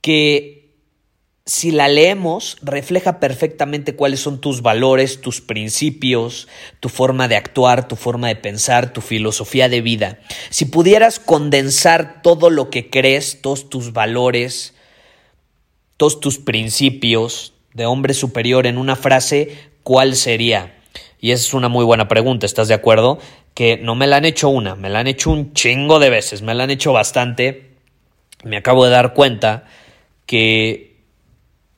que si la leemos refleja perfectamente cuáles son tus valores, tus principios, tu forma de actuar, tu forma de pensar, tu filosofía de vida? Si pudieras condensar todo lo que crees, todos tus valores, todos tus principios de hombre superior en una frase, ¿cuál sería? Y esa es una muy buena pregunta, ¿estás de acuerdo? Que no me la han hecho una, me la han hecho un chingo de veces, me la han hecho bastante. Me acabo de dar cuenta que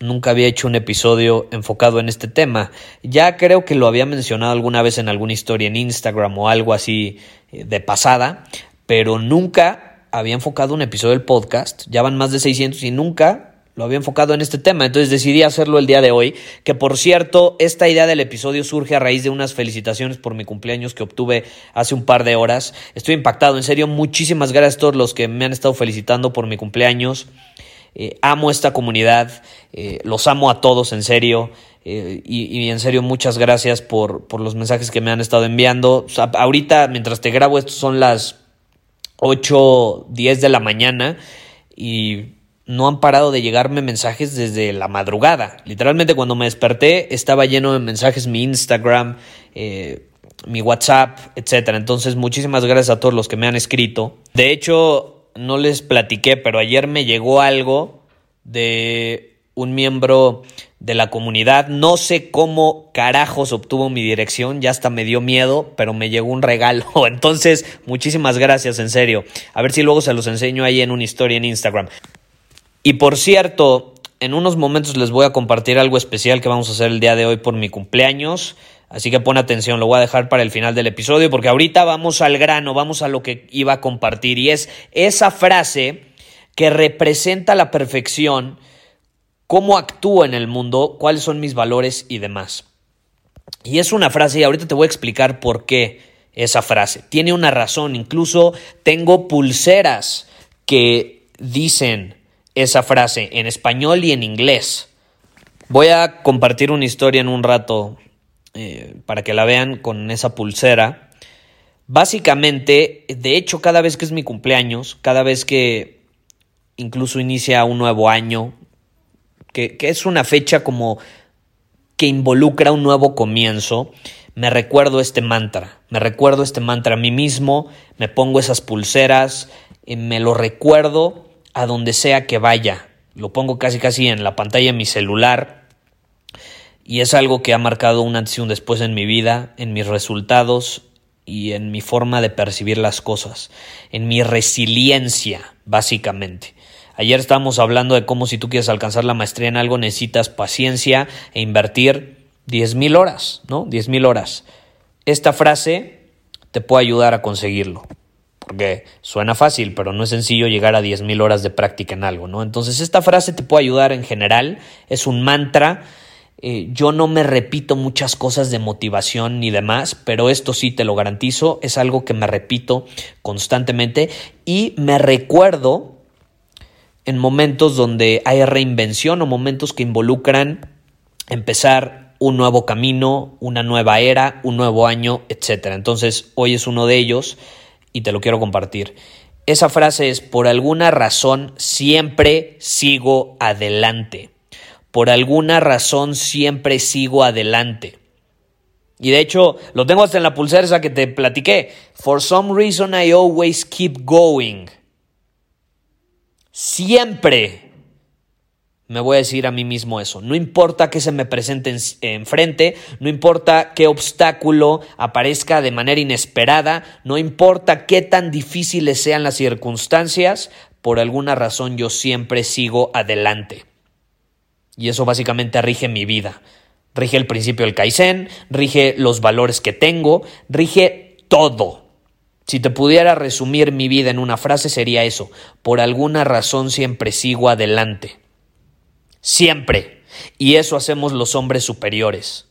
nunca había hecho un episodio enfocado en este tema. Ya creo que lo había mencionado alguna vez en alguna historia en Instagram o algo así eh, de pasada, pero nunca había enfocado un episodio del podcast. Ya van más de 600 y nunca lo había enfocado en este tema, entonces decidí hacerlo el día de hoy, que por cierto, esta idea del episodio surge a raíz de unas felicitaciones por mi cumpleaños que obtuve hace un par de horas. Estoy impactado, en serio, muchísimas gracias a todos los que me han estado felicitando por mi cumpleaños. Eh, amo esta comunidad, eh, los amo a todos en serio. Eh, y, en serio, muchas gracias por, por, los mensajes que me han estado enviando. ahorita, mientras te grabo, esto son las 8, 10 de la mañana y no han parado de llegarme mensajes desde la madrugada. Literalmente cuando me desperté estaba lleno de mensajes mi Instagram, mi WhatsApp, etc. Entonces, muchísimas gracias a todos los que me han escrito. De hecho, no les platiqué, pero ayer me llegó algo de un miembro de la comunidad. No sé cómo carajos obtuvo mi dirección, ya hasta me dio miedo, pero me llegó un regalo. Entonces, muchísimas gracias, en serio. A ver si luego se los enseño ahí en una historia en Instagram. Y por cierto, en unos momentos les voy a compartir algo especial que vamos a hacer el día de hoy por mi cumpleaños. Así que pon atención, lo voy a dejar para el final del episodio porque ahorita vamos al grano, vamos a lo que iba a compartir y es esa frase que representa la perfección, cómo actúo en el mundo, cuáles son mis valores y demás. Y es una frase y ahorita te voy a explicar por qué esa frase. Tiene una razón, incluso tengo pulseras que dicen esa frase en español y en inglés. Voy a compartir una historia en un rato eh, para que la vean con esa pulsera. Básicamente, de hecho, cada vez que es mi cumpleaños, cada vez que incluso inicia un nuevo año, que, que es una fecha como que involucra un nuevo comienzo, me recuerdo este mantra, me recuerdo este mantra a mí mismo, me pongo esas pulseras, y me lo recuerdo a donde sea que vaya, lo pongo casi casi en la pantalla de mi celular, y es algo que ha marcado un antes y un después en mi vida, en mis resultados y en mi forma de percibir las cosas, en mi resiliencia, básicamente. Ayer estábamos hablando de cómo si tú quieres alcanzar la maestría en algo necesitas paciencia e invertir 10.000 horas, ¿no? 10.000 horas. Esta frase te puede ayudar a conseguirlo. Porque suena fácil, pero no es sencillo llegar a 10.000 horas de práctica en algo, ¿no? Entonces esta frase te puede ayudar en general, es un mantra eh, yo no me repito muchas cosas de motivación ni demás, pero esto sí te lo garantizo, es algo que me repito constantemente y me recuerdo en momentos donde hay reinvención o momentos que involucran empezar un nuevo camino, una nueva era, un nuevo año, etc. Entonces, hoy es uno de ellos y te lo quiero compartir. Esa frase es, por alguna razón, siempre sigo adelante. Por alguna razón siempre sigo adelante. Y de hecho, lo tengo hasta en la pulsera esa que te platiqué. For some reason I always keep going. Siempre me voy a decir a mí mismo eso. No importa qué se me presente enfrente, no importa qué obstáculo aparezca de manera inesperada, no importa qué tan difíciles sean las circunstancias, por alguna razón yo siempre sigo adelante. Y eso básicamente rige mi vida. Rige el principio del Kaizen, rige los valores que tengo, rige todo. Si te pudiera resumir mi vida en una frase sería eso. Por alguna razón siempre sigo adelante. Siempre. Y eso hacemos los hombres superiores.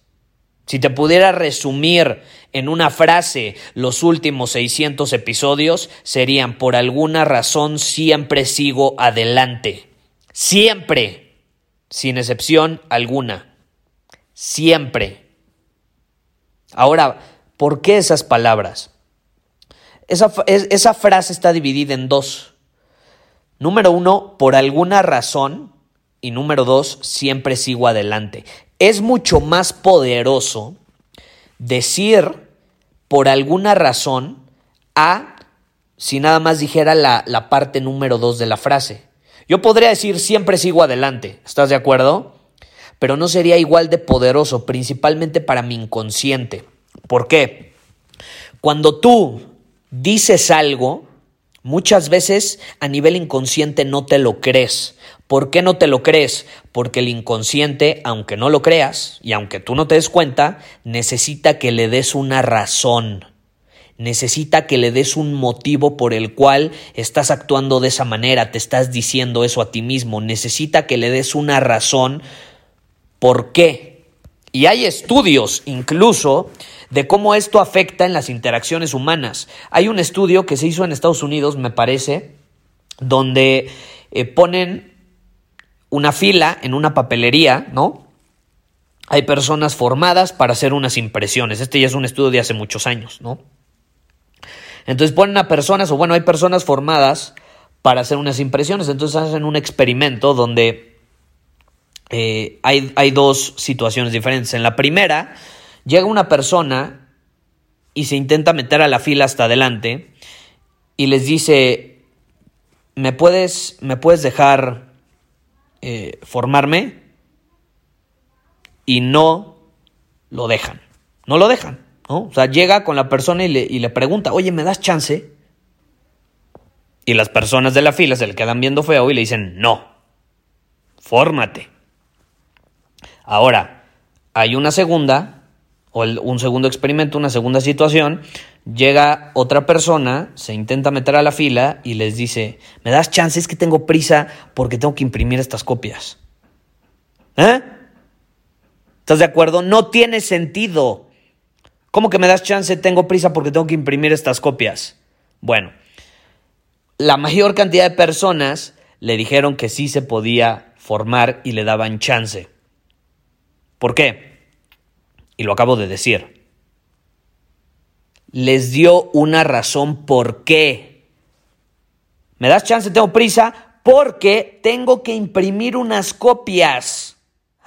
Si te pudiera resumir en una frase los últimos 600 episodios, serían por alguna razón siempre sigo adelante. Siempre. Sin excepción alguna. Siempre. Ahora, ¿por qué esas palabras? Esa, esa frase está dividida en dos. Número uno, por alguna razón y número dos, siempre sigo adelante. Es mucho más poderoso decir por alguna razón a si nada más dijera la, la parte número dos de la frase. Yo podría decir siempre sigo adelante, ¿estás de acuerdo? Pero no sería igual de poderoso, principalmente para mi inconsciente. ¿Por qué? Cuando tú dices algo, muchas veces a nivel inconsciente no te lo crees. ¿Por qué no te lo crees? Porque el inconsciente, aunque no lo creas y aunque tú no te des cuenta, necesita que le des una razón. Necesita que le des un motivo por el cual estás actuando de esa manera, te estás diciendo eso a ti mismo. Necesita que le des una razón por qué. Y hay estudios incluso de cómo esto afecta en las interacciones humanas. Hay un estudio que se hizo en Estados Unidos, me parece, donde eh, ponen una fila en una papelería, ¿no? Hay personas formadas para hacer unas impresiones. Este ya es un estudio de hace muchos años, ¿no? Entonces ponen a personas, o bueno, hay personas formadas para hacer unas impresiones. Entonces hacen un experimento donde eh, hay, hay dos situaciones diferentes. En la primera, llega una persona y se intenta meter a la fila hasta adelante y les dice, ¿me puedes, me puedes dejar eh, formarme y no lo dejan. No lo dejan. ¿No? O sea, llega con la persona y le, y le pregunta, oye, ¿me das chance? Y las personas de la fila se le quedan viendo feo y le dicen, no, fórmate. Ahora, hay una segunda, o un segundo experimento, una segunda situación, Llega otra persona, se intenta meter a la fila y les dice, ¿me das chance? Es que tengo prisa porque tengo que imprimir estas copias. ¿Eh? ¿Estás de acuerdo? No tiene sentido. ¿Cómo que me das chance? Tengo prisa porque tengo que imprimir estas copias. Bueno, la mayor cantidad de personas le dijeron que sí se podía formar y le daban chance. ¿Por qué? Y lo acabo de decir les dio una razón por qué. ¿Me das chance? Tengo prisa porque tengo que imprimir unas copias.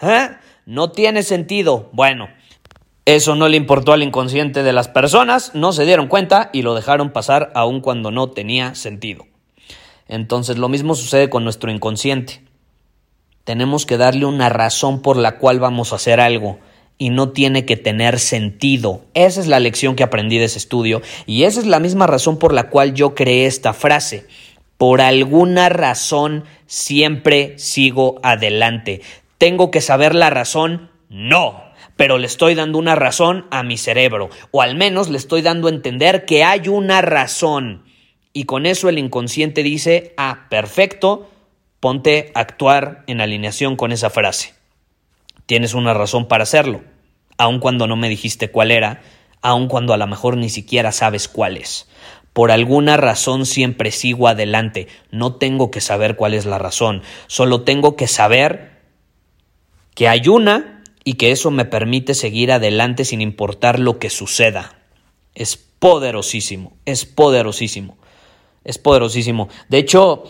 ¿Eh? No tiene sentido. Bueno, eso no le importó al inconsciente de las personas, no se dieron cuenta y lo dejaron pasar aun cuando no tenía sentido. Entonces lo mismo sucede con nuestro inconsciente. Tenemos que darle una razón por la cual vamos a hacer algo y no tiene que tener sentido. Esa es la lección que aprendí de ese estudio y esa es la misma razón por la cual yo creé esta frase. Por alguna razón siempre sigo adelante. ¿Tengo que saber la razón? No. Pero le estoy dando una razón a mi cerebro, o al menos le estoy dando a entender que hay una razón. Y con eso el inconsciente dice, ah, perfecto, ponte a actuar en alineación con esa frase. Tienes una razón para hacerlo aun cuando no me dijiste cuál era, aun cuando a lo mejor ni siquiera sabes cuál es. Por alguna razón siempre sigo adelante, no tengo que saber cuál es la razón, solo tengo que saber que hay una y que eso me permite seguir adelante sin importar lo que suceda. Es poderosísimo, es poderosísimo, es poderosísimo. De hecho,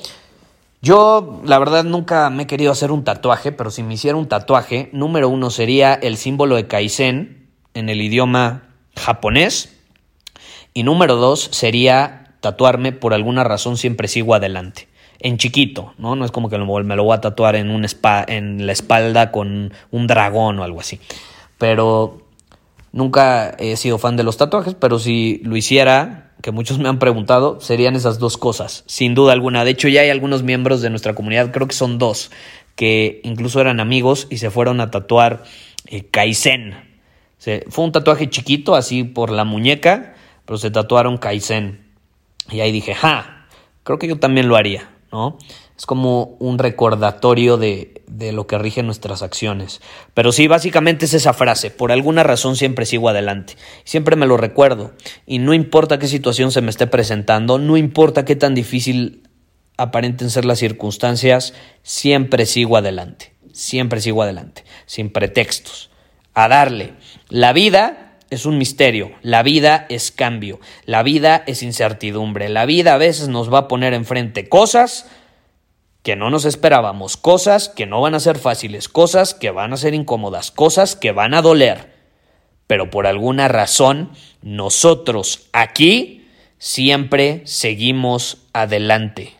yo, la verdad, nunca me he querido hacer un tatuaje, pero si me hiciera un tatuaje, número uno sería el símbolo de Kaizen en el idioma japonés. Y número dos sería tatuarme por alguna razón siempre sigo adelante. En chiquito, ¿no? No es como que me lo voy a tatuar en, un en la espalda con un dragón o algo así. Pero nunca he sido fan de los tatuajes, pero si lo hiciera, que muchos me han preguntado, serían esas dos cosas, sin duda alguna. De hecho, ya hay algunos miembros de nuestra comunidad, creo que son dos, que incluso eran amigos y se fueron a tatuar eh, Kaizen. fue un tatuaje chiquito, así por la muñeca, pero se tatuaron Kaizen. Y ahí dije, ja, creo que yo también lo haría, ¿no? Es como un recordatorio de, de, lo que rige nuestras acciones. Pero sí, básicamente es esa frase. Por alguna razón siempre sigo adelante. Siempre me lo recuerdo. Y no importa qué situación se me esté presentando, no importa qué tan difícil aparenten ser las circunstancias, siempre sigo adelante. Siempre sigo adelante. Sin pretextos. A darle. La vida es un misterio, la vida es cambio, la vida es incertidumbre, la vida a veces nos va a poner enfrente cosas que no nos esperábamos, cosas que no van a ser fáciles, cosas que van a ser incómodas, cosas que van a doler. Pero por alguna razón, nosotros aquí siempre seguimos adelante.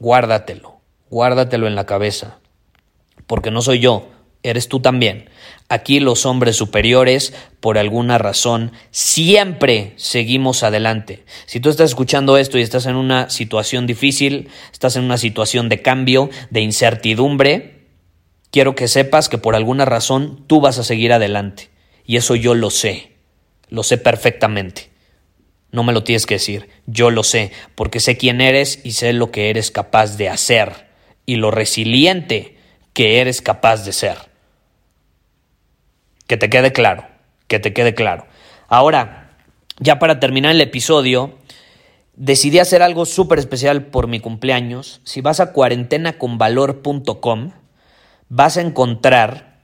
Guárdatelo, guárdatelo en la cabeza, porque no soy yo, eres tú también. Aquí los hombres superiores, por alguna razón, siempre seguimos adelante. Si tú estás escuchando esto y estás en una situación difícil, estás en una situación de cambio, de incertidumbre, quiero que sepas que por alguna razón tú vas a seguir adelante. Y eso yo lo sé, lo sé perfectamente. No me lo tienes que decir, yo lo sé, porque sé quién eres y sé lo que eres capaz de hacer y lo resiliente que eres capaz de ser. Que te quede claro, que te quede claro. Ahora, ya para terminar el episodio, decidí hacer algo súper especial por mi cumpleaños. Si vas a cuarentenaconvalor.com, vas a encontrar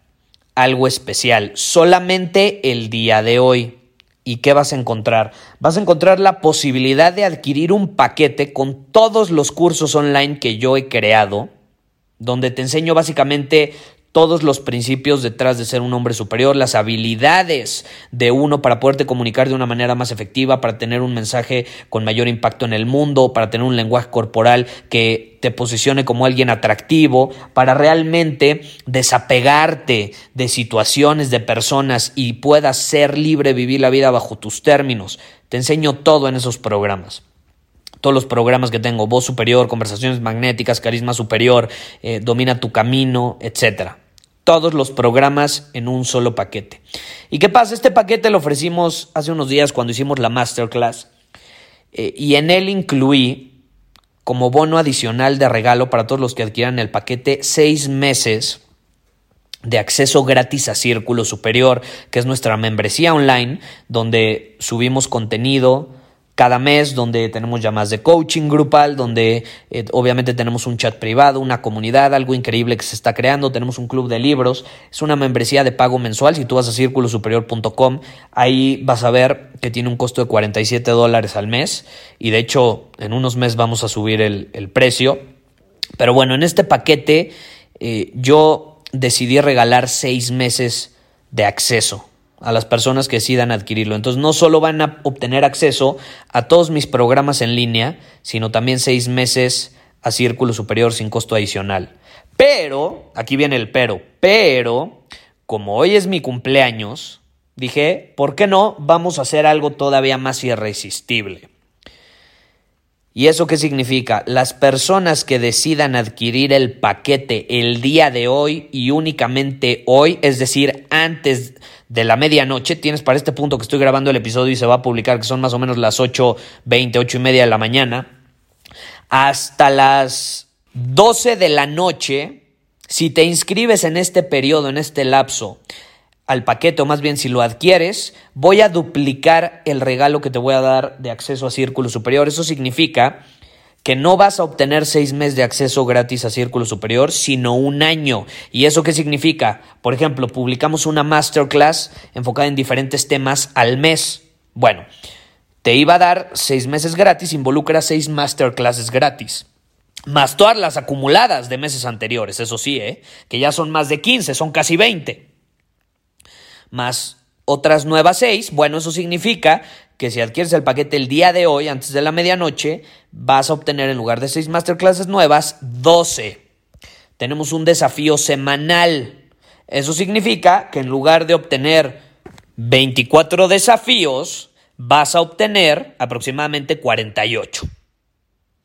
algo especial, solamente el día de hoy. ¿Y qué vas a encontrar? Vas a encontrar la posibilidad de adquirir un paquete con todos los cursos online que yo he creado, donde te enseño básicamente todos los principios detrás de ser un hombre superior, las habilidades de uno para poderte comunicar de una manera más efectiva, para tener un mensaje con mayor impacto en el mundo, para tener un lenguaje corporal que te posicione como alguien atractivo, para realmente desapegarte de situaciones, de personas y puedas ser libre, vivir la vida bajo tus términos. Te enseño todo en esos programas todos los programas que tengo, voz superior, conversaciones magnéticas, carisma superior, eh, domina tu camino, etcétera todos los programas en un solo paquete. ¿Y qué pasa? Este paquete lo ofrecimos hace unos días cuando hicimos la masterclass eh, y en él incluí como bono adicional de regalo para todos los que adquieran el paquete seis meses de acceso gratis a Círculo Superior, que es nuestra membresía online, donde subimos contenido, cada mes donde tenemos llamadas de coaching grupal, donde eh, obviamente tenemos un chat privado, una comunidad, algo increíble que se está creando, tenemos un club de libros, es una membresía de pago mensual, si tú vas a círculosuperior.com, ahí vas a ver que tiene un costo de 47 dólares al mes. Y de hecho en unos meses vamos a subir el, precio, pero bueno, en este paquete eh, yo decidí regalar seis meses de acceso a las personas que decidan adquirirlo. Entonces no solo van a obtener acceso a todos mis programas en línea, sino también seis meses a Círculo Superior sin costo adicional. Pero, aquí viene el pero, pero, como hoy es mi cumpleaños, dije, ¿por qué no? Vamos a hacer algo todavía más irresistible. ¿Y eso qué significa? Las personas que decidan adquirir el paquete el día de hoy y únicamente hoy, es decir, antes de la medianoche, tienes para este punto que estoy grabando el episodio y se va a publicar, que son más o menos las 8.20, 8 y media de la mañana, hasta las 12 de la noche, si te inscribes en este periodo, en este lapso, al paquete, o más bien si lo adquieres, voy a duplicar el regalo que te voy a dar de acceso a Círculo Superior. Eso significa que no vas a obtener seis meses de acceso gratis a Círculo Superior, sino un año. ¿Y eso qué significa? Por ejemplo, publicamos una masterclass enfocada en diferentes temas al mes. Bueno, te iba a dar seis meses gratis, involucra seis masterclasses gratis. Más todas las acumuladas de meses anteriores, eso sí, ¿eh? que ya son más de 15, son casi 20. Más otras nuevas seis, bueno, eso significa que si adquieres el paquete el día de hoy, antes de la medianoche, vas a obtener en lugar de 6 masterclasses nuevas, 12. Tenemos un desafío semanal. Eso significa que en lugar de obtener 24 desafíos, vas a obtener aproximadamente 48.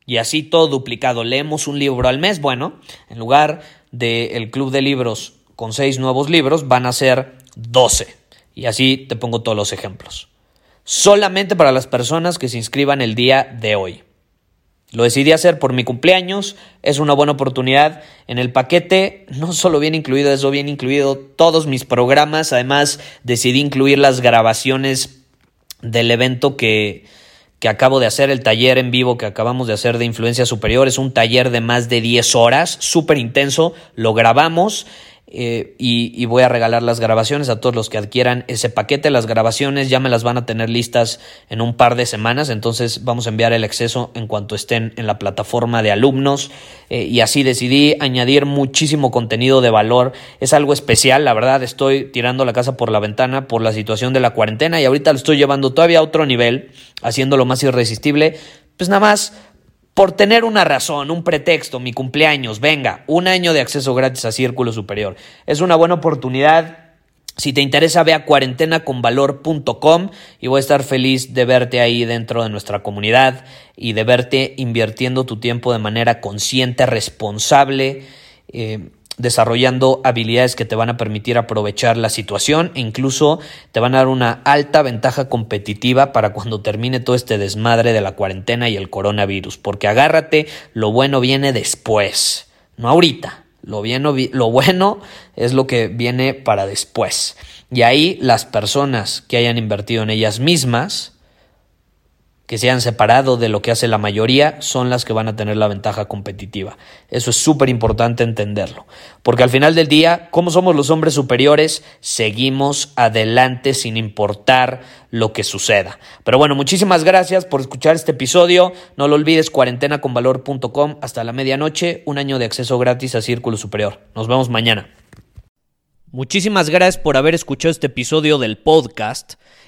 Y así todo duplicado. Leemos un libro al mes. Bueno, en lugar del club de libros con 6 nuevos libros, van a ser 12. Y así te pongo todos los ejemplos. Solamente para las personas que se inscriban el día de hoy. Lo decidí hacer por mi cumpleaños, es una buena oportunidad. En el paquete no solo viene incluido eso, viene incluido todos mis programas. Además, decidí incluir las grabaciones del evento que, que acabo de hacer, el taller en vivo que acabamos de hacer de influencia superior. Es un taller de más de 10 horas, súper intenso. Lo grabamos eh, y, voy a regalar las grabaciones a todos los que adquieran ese paquete. Las grabaciones ya me las van a tener listas en un par de semanas, entonces vamos a enviar el acceso en cuanto estén en la plataforma de alumnos. Eh, y así decidí añadir muchísimo contenido de valor. Es algo especial, la verdad, estoy tirando la casa por la ventana por la situación de la cuarentena y ahorita lo estoy llevando todavía a otro nivel, haciéndolo más irresistible. Pues nada más por tener una razón, un pretexto, mi cumpleaños, venga, un año de acceso gratis a Círculo Superior. Es una buena oportunidad. Si te interesa, ve a cuarentenaconvalor.com y voy a estar feliz de verte ahí dentro de nuestra comunidad y de verte invirtiendo tu tiempo de manera consciente, responsable. Eh, desarrollando habilidades que te van a permitir aprovechar la situación e incluso te van a dar una alta ventaja competitiva para cuando termine todo este desmadre de la cuarentena y el coronavirus, porque agárrate, lo bueno viene después, no ahorita. Lo, lo bueno es lo que viene para después. Y ahí las personas que hayan invertido en ellas mismas, que se han separado de lo que hace la mayoría son las que van a tener la ventaja competitiva. Eso es súper importante entenderlo. Porque al final del día, como somos los hombres superiores, seguimos adelante sin importar lo que suceda. Pero bueno, muchísimas gracias por escuchar este episodio. No lo olvides, cuarentenaconvalor.com hasta la medianoche, un año de acceso gratis a Círculo Superior. Nos vemos mañana. Muchísimas gracias por haber escuchado este episodio del podcast.